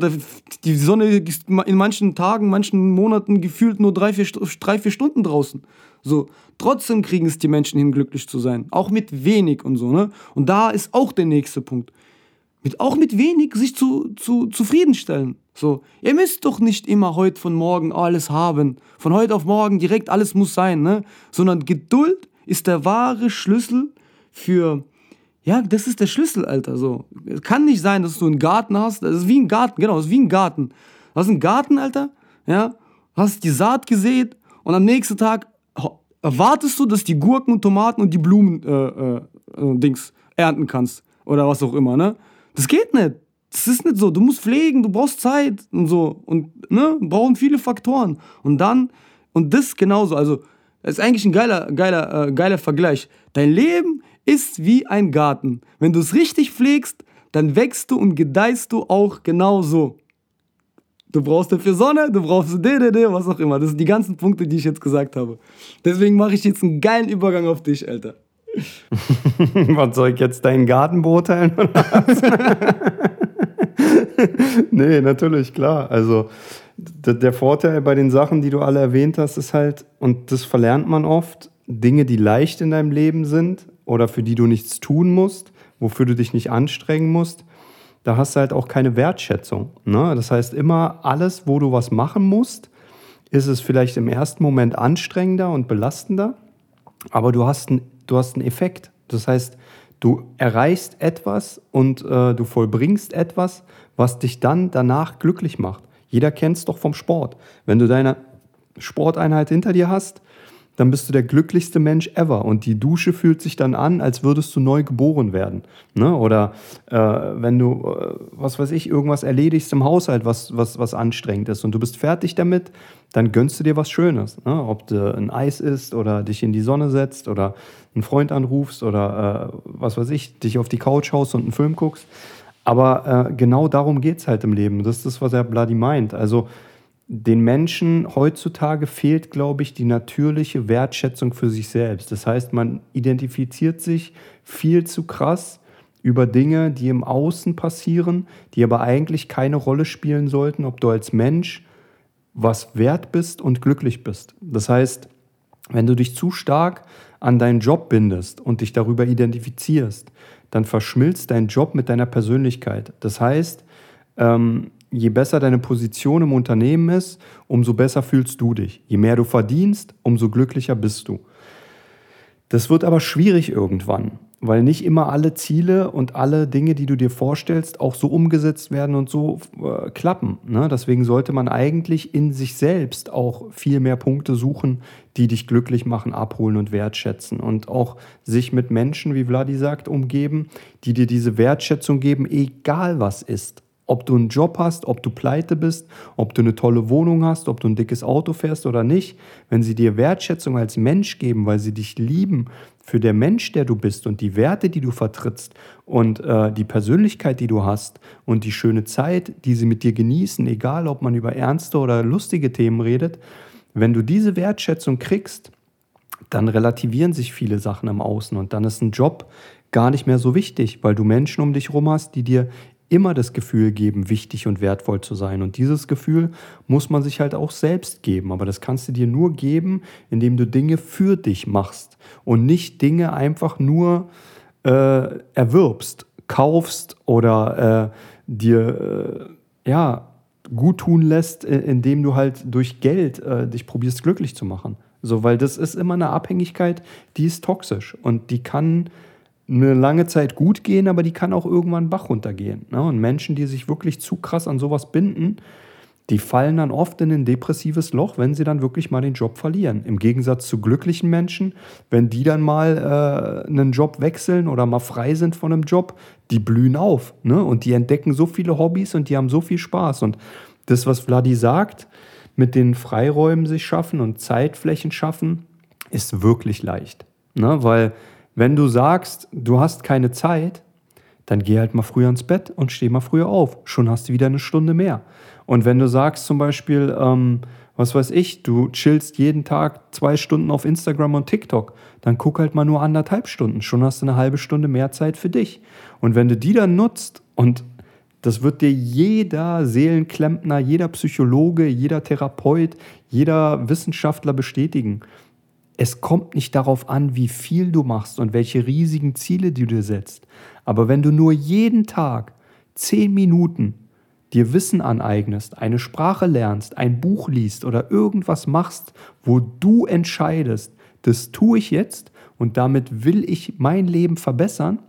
Die Sonne ist in manchen Tagen, manchen Monaten gefühlt nur drei, vier, drei, vier Stunden draußen. So. Trotzdem kriegen es die Menschen hin, glücklich zu sein. Auch mit wenig und so, ne? Und da ist auch der nächste Punkt. Mit, auch mit wenig sich zu, zu, zufriedenstellen. So, ihr müsst doch nicht immer heute von morgen alles haben. Von heute auf morgen direkt alles muss sein, ne? Sondern Geduld ist der wahre Schlüssel für, ja, das ist der Schlüssel, Alter, so. Es kann nicht sein, dass du einen Garten hast, das ist wie ein Garten, genau, das ist wie ein Garten. Du hast einen Garten, Alter, ja, hast die Saat gesät und am nächsten Tag erwartest du, dass die Gurken und Tomaten und die Blumen äh, äh, äh, Dings ernten kannst oder was auch immer, ne? Das geht nicht. Das ist nicht so. Du musst pflegen, du brauchst Zeit und so und ne, brauchen viele Faktoren und dann und das genauso. Also das ist eigentlich ein geiler, geiler, äh, geiler Vergleich. Dein Leben ist wie ein Garten. Wenn du es richtig pflegst, dann wächst du und gedeihst du auch genauso. Du brauchst dafür Sonne, du brauchst DDD, was auch immer. Das sind die ganzen Punkte, die ich jetzt gesagt habe. Deswegen mache ich jetzt einen geilen Übergang auf dich, Alter. was soll ich jetzt deinen Garten beurteilen? nee, natürlich, klar. Also der Vorteil bei den Sachen, die du alle erwähnt hast, ist halt, und das verlernt man oft, Dinge, die leicht in deinem Leben sind oder für die du nichts tun musst, wofür du dich nicht anstrengen musst, da hast du halt auch keine Wertschätzung. Ne? Das heißt, immer alles, wo du was machen musst, ist es vielleicht im ersten Moment anstrengender und belastender, aber du hast, ein, du hast einen Effekt. Das heißt, du erreichst etwas und äh, du vollbringst etwas, was dich dann danach glücklich macht. Jeder kennt es doch vom Sport. Wenn du deine Sporteinheit hinter dir hast, dann bist du der glücklichste Mensch ever. Und die Dusche fühlt sich dann an, als würdest du neu geboren werden. Ne? Oder äh, wenn du, äh, was weiß ich, irgendwas erledigst im Haushalt, was, was, was anstrengend ist und du bist fertig damit, dann gönnst du dir was Schönes. Ne? Ob du ein Eis isst oder dich in die Sonne setzt oder einen Freund anrufst oder äh, was weiß ich, dich auf die Couch haust und einen Film guckst. Aber äh, genau darum geht es halt im Leben. Das ist das, was er Bloody meint. Also den Menschen heutzutage fehlt, glaube ich, die natürliche Wertschätzung für sich selbst. Das heißt, man identifiziert sich viel zu krass über Dinge, die im Außen passieren, die aber eigentlich keine Rolle spielen sollten, ob du als Mensch was wert bist und glücklich bist. Das heißt, wenn du dich zu stark an deinen Job bindest und dich darüber identifizierst, dann verschmilzt dein Job mit deiner Persönlichkeit. Das heißt, ähm, je besser deine Position im Unternehmen ist, umso besser fühlst du dich. Je mehr du verdienst, umso glücklicher bist du. Das wird aber schwierig irgendwann, weil nicht immer alle Ziele und alle Dinge, die du dir vorstellst, auch so umgesetzt werden und so äh, klappen. Ne? Deswegen sollte man eigentlich in sich selbst auch viel mehr Punkte suchen, die dich glücklich machen, abholen und wertschätzen. Und auch sich mit Menschen, wie Vladi sagt, umgeben, die dir diese Wertschätzung geben, egal was ist. Ob du einen Job hast, ob du pleite bist, ob du eine tolle Wohnung hast, ob du ein dickes Auto fährst oder nicht, wenn sie dir Wertschätzung als Mensch geben, weil sie dich lieben für der Mensch, der du bist und die Werte, die du vertrittst und äh, die Persönlichkeit, die du hast und die schöne Zeit, die sie mit dir genießen, egal ob man über ernste oder lustige Themen redet, wenn du diese Wertschätzung kriegst, dann relativieren sich viele Sachen im Außen und dann ist ein Job gar nicht mehr so wichtig, weil du Menschen um dich herum hast, die dir immer das Gefühl geben, wichtig und wertvoll zu sein. Und dieses Gefühl muss man sich halt auch selbst geben. Aber das kannst du dir nur geben, indem du Dinge für dich machst und nicht Dinge einfach nur äh, erwirbst, kaufst oder äh, dir äh, ja, gut tun lässt, indem du halt durch Geld äh, dich probierst glücklich zu machen. So, weil das ist immer eine Abhängigkeit, die ist toxisch und die kann eine lange Zeit gut gehen, aber die kann auch irgendwann Bach runtergehen. Ne? Und Menschen, die sich wirklich zu krass an sowas binden, die fallen dann oft in ein depressives Loch, wenn sie dann wirklich mal den Job verlieren. Im Gegensatz zu glücklichen Menschen, wenn die dann mal äh, einen Job wechseln oder mal frei sind von einem Job, die blühen auf. Ne? Und die entdecken so viele Hobbys und die haben so viel Spaß. Und das, was Vladi sagt, mit den Freiräumen sich schaffen und Zeitflächen schaffen, ist wirklich leicht. Ne? Weil wenn du sagst, du hast keine Zeit, dann geh halt mal früher ins Bett und steh mal früher auf. Schon hast du wieder eine Stunde mehr. Und wenn du sagst zum Beispiel, ähm, was weiß ich, du chillst jeden Tag zwei Stunden auf Instagram und TikTok, dann guck halt mal nur anderthalb Stunden. Schon hast du eine halbe Stunde mehr Zeit für dich. Und wenn du die dann nutzt und das wird dir jeder Seelenklempner, jeder Psychologe, jeder Therapeut, jeder Wissenschaftler bestätigen es kommt nicht darauf an, wie viel du machst und welche riesigen Ziele du dir setzt. Aber wenn du nur jeden Tag zehn Minuten dir Wissen aneignest, eine Sprache lernst, ein Buch liest oder irgendwas machst, wo du entscheidest, das tue ich jetzt und damit will ich mein Leben verbessern,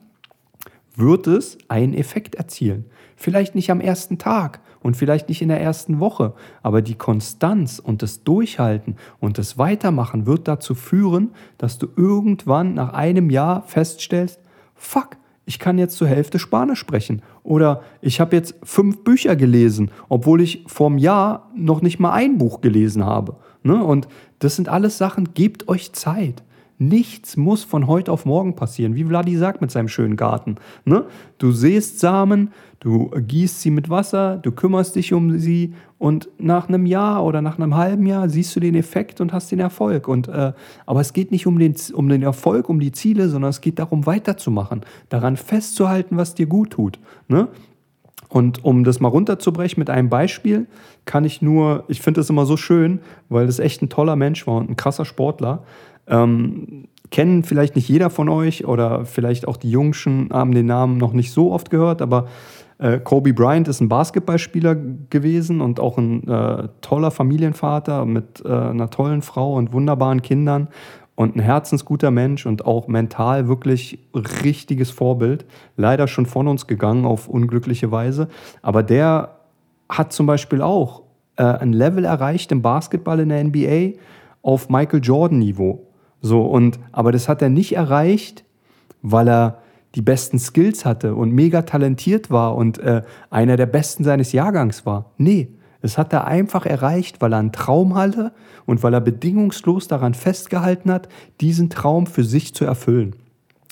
wird es einen Effekt erzielen. Vielleicht nicht am ersten Tag und vielleicht nicht in der ersten Woche, aber die Konstanz und das Durchhalten und das Weitermachen wird dazu führen, dass du irgendwann nach einem Jahr feststellst, fuck, ich kann jetzt zur Hälfte Spanisch sprechen. Oder ich habe jetzt fünf Bücher gelesen, obwohl ich vor einem Jahr noch nicht mal ein Buch gelesen habe. Ne? Und das sind alles Sachen, gebt euch Zeit. Nichts muss von heute auf morgen passieren, wie Vladi sagt mit seinem schönen Garten. Ne? Du säst Samen, du gießt sie mit Wasser, du kümmerst dich um sie und nach einem Jahr oder nach einem halben Jahr siehst du den Effekt und hast den Erfolg. Und, äh, aber es geht nicht um den, um den Erfolg, um die Ziele, sondern es geht darum, weiterzumachen, daran festzuhalten, was dir gut tut. Ne? Und um das mal runterzubrechen mit einem Beispiel, kann ich nur, ich finde das immer so schön, weil das echt ein toller Mensch war und ein krasser Sportler. Ähm, kennen vielleicht nicht jeder von euch oder vielleicht auch die Jungschen haben den Namen noch nicht so oft gehört, aber äh, Kobe Bryant ist ein Basketballspieler gewesen und auch ein äh, toller Familienvater mit äh, einer tollen Frau und wunderbaren Kindern und ein herzensguter Mensch und auch mental wirklich richtiges Vorbild. Leider schon von uns gegangen auf unglückliche Weise. Aber der hat zum Beispiel auch äh, ein Level erreicht im Basketball in der NBA auf Michael Jordan-Niveau. So, und, aber das hat er nicht erreicht, weil er die besten Skills hatte und mega talentiert war und äh, einer der besten seines Jahrgangs war. Nee, es hat er einfach erreicht, weil er einen Traum hatte und weil er bedingungslos daran festgehalten hat, diesen Traum für sich zu erfüllen.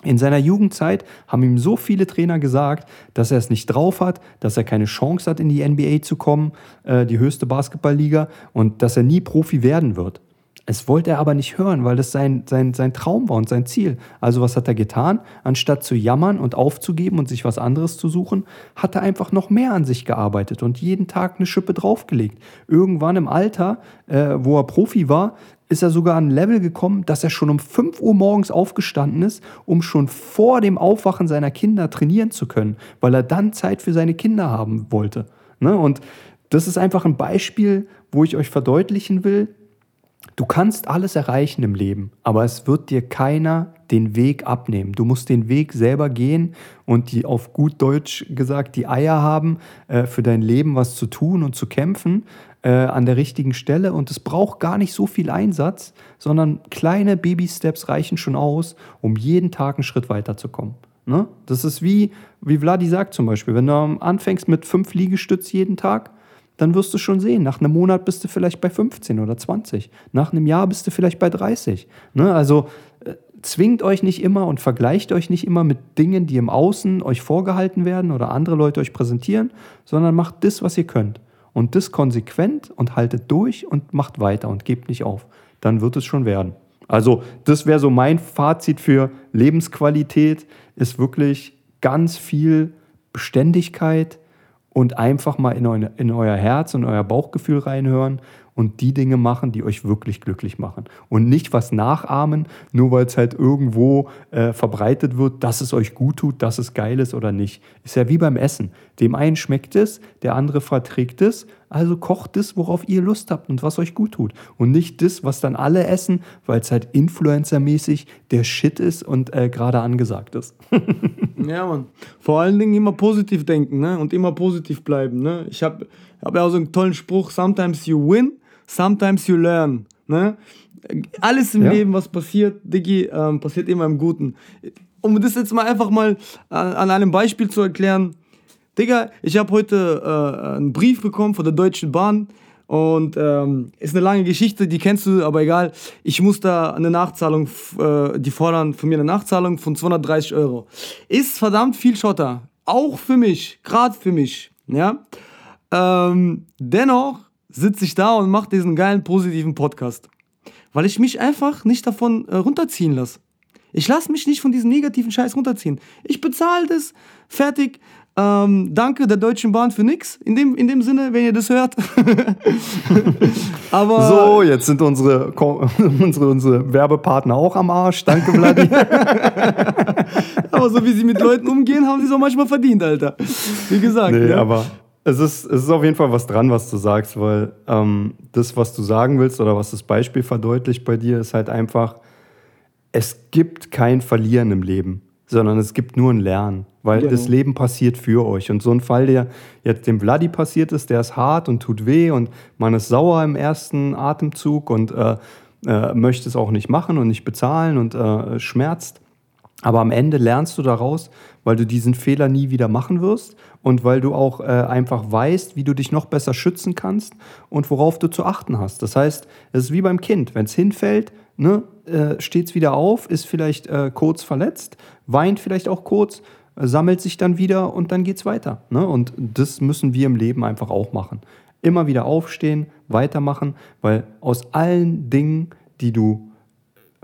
In seiner Jugendzeit haben ihm so viele Trainer gesagt, dass er es nicht drauf hat, dass er keine Chance hat, in die NBA zu kommen, äh, die höchste Basketballliga, und dass er nie Profi werden wird. Es wollte er aber nicht hören, weil das sein, sein, sein Traum war und sein Ziel. Also was hat er getan? Anstatt zu jammern und aufzugeben und sich was anderes zu suchen, hat er einfach noch mehr an sich gearbeitet und jeden Tag eine Schippe draufgelegt. Irgendwann im Alter, äh, wo er Profi war, ist er sogar an ein Level gekommen, dass er schon um 5 Uhr morgens aufgestanden ist, um schon vor dem Aufwachen seiner Kinder trainieren zu können, weil er dann Zeit für seine Kinder haben wollte. Ne? Und das ist einfach ein Beispiel, wo ich euch verdeutlichen will, Du kannst alles erreichen im Leben, aber es wird dir keiner den Weg abnehmen. Du musst den Weg selber gehen und die auf gut Deutsch gesagt die Eier haben, äh, für dein Leben was zu tun und zu kämpfen äh, an der richtigen Stelle. Und es braucht gar nicht so viel Einsatz, sondern kleine Baby-Steps reichen schon aus, um jeden Tag einen Schritt weiterzukommen. Ne? Das ist wie, wie Vladi sagt zum Beispiel, wenn du anfängst mit fünf Liegestütz jeden Tag, dann wirst du schon sehen, nach einem Monat bist du vielleicht bei 15 oder 20, nach einem Jahr bist du vielleicht bei 30. Ne? Also äh, zwingt euch nicht immer und vergleicht euch nicht immer mit Dingen, die im Außen euch vorgehalten werden oder andere Leute euch präsentieren, sondern macht das, was ihr könnt. Und das konsequent und haltet durch und macht weiter und gebt nicht auf. Dann wird es schon werden. Also das wäre so mein Fazit für Lebensqualität, ist wirklich ganz viel Beständigkeit, und einfach mal in, eu in euer Herz und euer Bauchgefühl reinhören und die Dinge machen, die euch wirklich glücklich machen. Und nicht was nachahmen, nur weil es halt irgendwo äh, verbreitet wird, dass es euch gut tut, dass es geil ist oder nicht. Ist ja wie beim Essen. Dem einen schmeckt es, der andere verträgt es. Also kocht es, worauf ihr Lust habt und was euch gut tut. Und nicht das, was dann alle essen, weil es halt influencermäßig der Shit ist und äh, gerade angesagt ist. ja, Mann. Vor allen Dingen immer positiv denken ne? und immer positiv bleiben. Ne? Ich habe hab ja auch so einen tollen Spruch: Sometimes you win, sometimes you learn. Ne? Alles im ja. Leben, was passiert, Diggi, ähm, passiert immer im Guten. Um das jetzt mal einfach mal an, an einem Beispiel zu erklären, Digga, ich habe heute äh, einen Brief bekommen von der Deutschen Bahn und ähm, ist eine lange Geschichte, die kennst du, aber egal. Ich muss da eine Nachzahlung, äh, die fordern von mir eine Nachzahlung von 230 Euro. Ist verdammt viel Schotter, auch für mich, gerade für mich, ja. Ähm, dennoch sitze ich da und mache diesen geilen positiven Podcast, weil ich mich einfach nicht davon äh, runterziehen lasse. Ich lasse mich nicht von diesem negativen Scheiß runterziehen. Ich bezahle das, fertig. Ähm, danke der Deutschen Bahn für nix. In dem, in dem Sinne, wenn ihr das hört. Aber so, jetzt sind unsere, unsere, unsere Werbepartner auch am Arsch. Danke, Vladi. aber so wie sie mit Leuten umgehen, haben sie es auch manchmal verdient, Alter. Wie gesagt. Nee, ja. aber es ist, es ist auf jeden Fall was dran, was du sagst, weil ähm, das, was du sagen willst oder was das Beispiel verdeutlicht bei dir, ist halt einfach, es gibt kein Verlieren im Leben, sondern es gibt nur ein Lernen. Weil genau. das Leben passiert für euch. Und so ein Fall, der jetzt dem Vladi passiert ist, der ist hart und tut weh und man ist sauer im ersten Atemzug und äh, äh, möchte es auch nicht machen und nicht bezahlen und äh, schmerzt. Aber am Ende lernst du daraus, weil du diesen Fehler nie wieder machen wirst und weil du auch äh, einfach weißt, wie du dich noch besser schützen kannst und worauf du zu achten hast. Das heißt, es ist wie beim Kind. Wenn es hinfällt, ne, äh, steht es wieder auf, ist vielleicht äh, kurz verletzt, weint vielleicht auch kurz, sammelt sich dann wieder und dann geht es weiter. Ne? Und das müssen wir im Leben einfach auch machen. Immer wieder aufstehen, weitermachen, weil aus allen Dingen, die du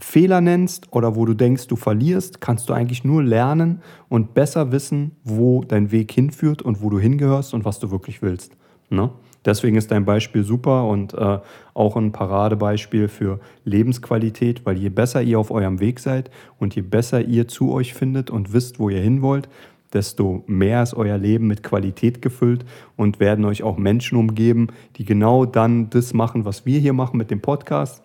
Fehler nennst oder wo du denkst, du verlierst, kannst du eigentlich nur lernen und besser wissen, wo dein Weg hinführt und wo du hingehörst und was du wirklich willst. Ne? Deswegen ist dein Beispiel super und äh, auch ein Paradebeispiel für Lebensqualität, weil je besser ihr auf eurem Weg seid und je besser ihr zu euch findet und wisst, wo ihr hin wollt, desto mehr ist euer Leben mit Qualität gefüllt und werden euch auch Menschen umgeben, die genau dann das machen, was wir hier machen mit dem Podcast.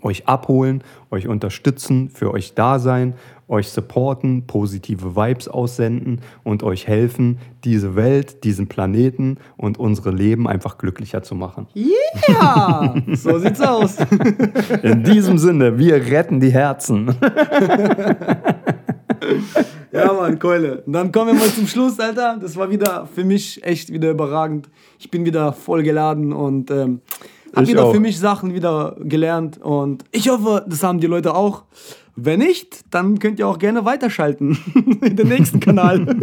Euch abholen, euch unterstützen, für euch da sein, euch supporten, positive Vibes aussenden und euch helfen, diese Welt, diesen Planeten und unsere Leben einfach glücklicher zu machen. Yeah! so sieht's aus. In diesem Sinne, wir retten die Herzen. ja, Mann, Keule. Und dann kommen wir mal zum Schluss, Alter. Das war wieder für mich echt wieder überragend. Ich bin wieder voll geladen und ähm, habe wieder auch. für mich Sachen wieder gelernt und ich hoffe, das haben die Leute auch. Wenn nicht, dann könnt ihr auch gerne weiterschalten in den nächsten Kanal.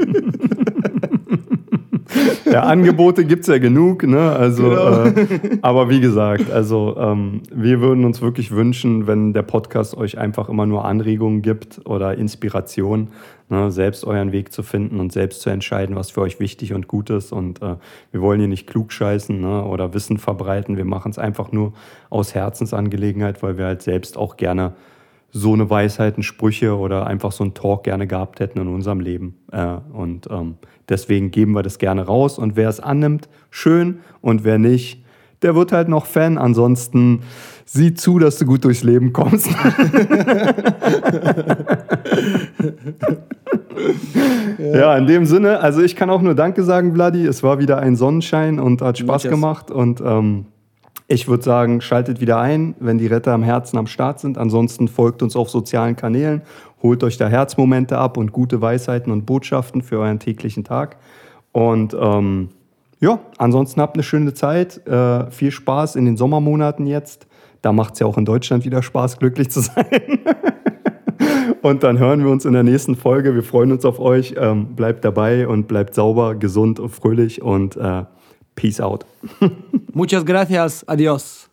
ja, Angebote gibt es ja genug, ne? Also, genau. äh, aber wie gesagt, also ähm, wir würden uns wirklich wünschen, wenn der Podcast euch einfach immer nur Anregungen gibt oder Inspiration, ne? selbst euren Weg zu finden und selbst zu entscheiden, was für euch wichtig und gut ist. Und äh, wir wollen hier nicht klug scheißen ne? oder Wissen verbreiten. Wir machen es einfach nur aus Herzensangelegenheit, weil wir halt selbst auch gerne so eine Weisheiten, Sprüche oder einfach so einen Talk gerne gehabt hätten in unserem Leben. Äh, und ähm, deswegen geben wir das gerne raus. Und wer es annimmt, schön. Und wer nicht, der wird halt noch Fan. Ansonsten sieh zu, dass du gut durchs Leben kommst. ja. in dem Sinne, also ich kann auch nur Danke sagen, Vladi. Es war wieder ein Sonnenschein und hat Spaß gemacht. Und ähm, ich würde sagen, schaltet wieder ein, wenn die Retter am Herzen am Start sind. Ansonsten folgt uns auf sozialen Kanälen, holt euch da Herzmomente ab und gute Weisheiten und Botschaften für euren täglichen Tag. Und ähm, ja, ansonsten habt eine schöne Zeit. Äh, viel Spaß in den Sommermonaten jetzt. Da macht es ja auch in Deutschland wieder Spaß, glücklich zu sein. und dann hören wir uns in der nächsten Folge. Wir freuen uns auf euch. Ähm, bleibt dabei und bleibt sauber, gesund und fröhlich und äh, Peace out. Muchas gracias. Adiós.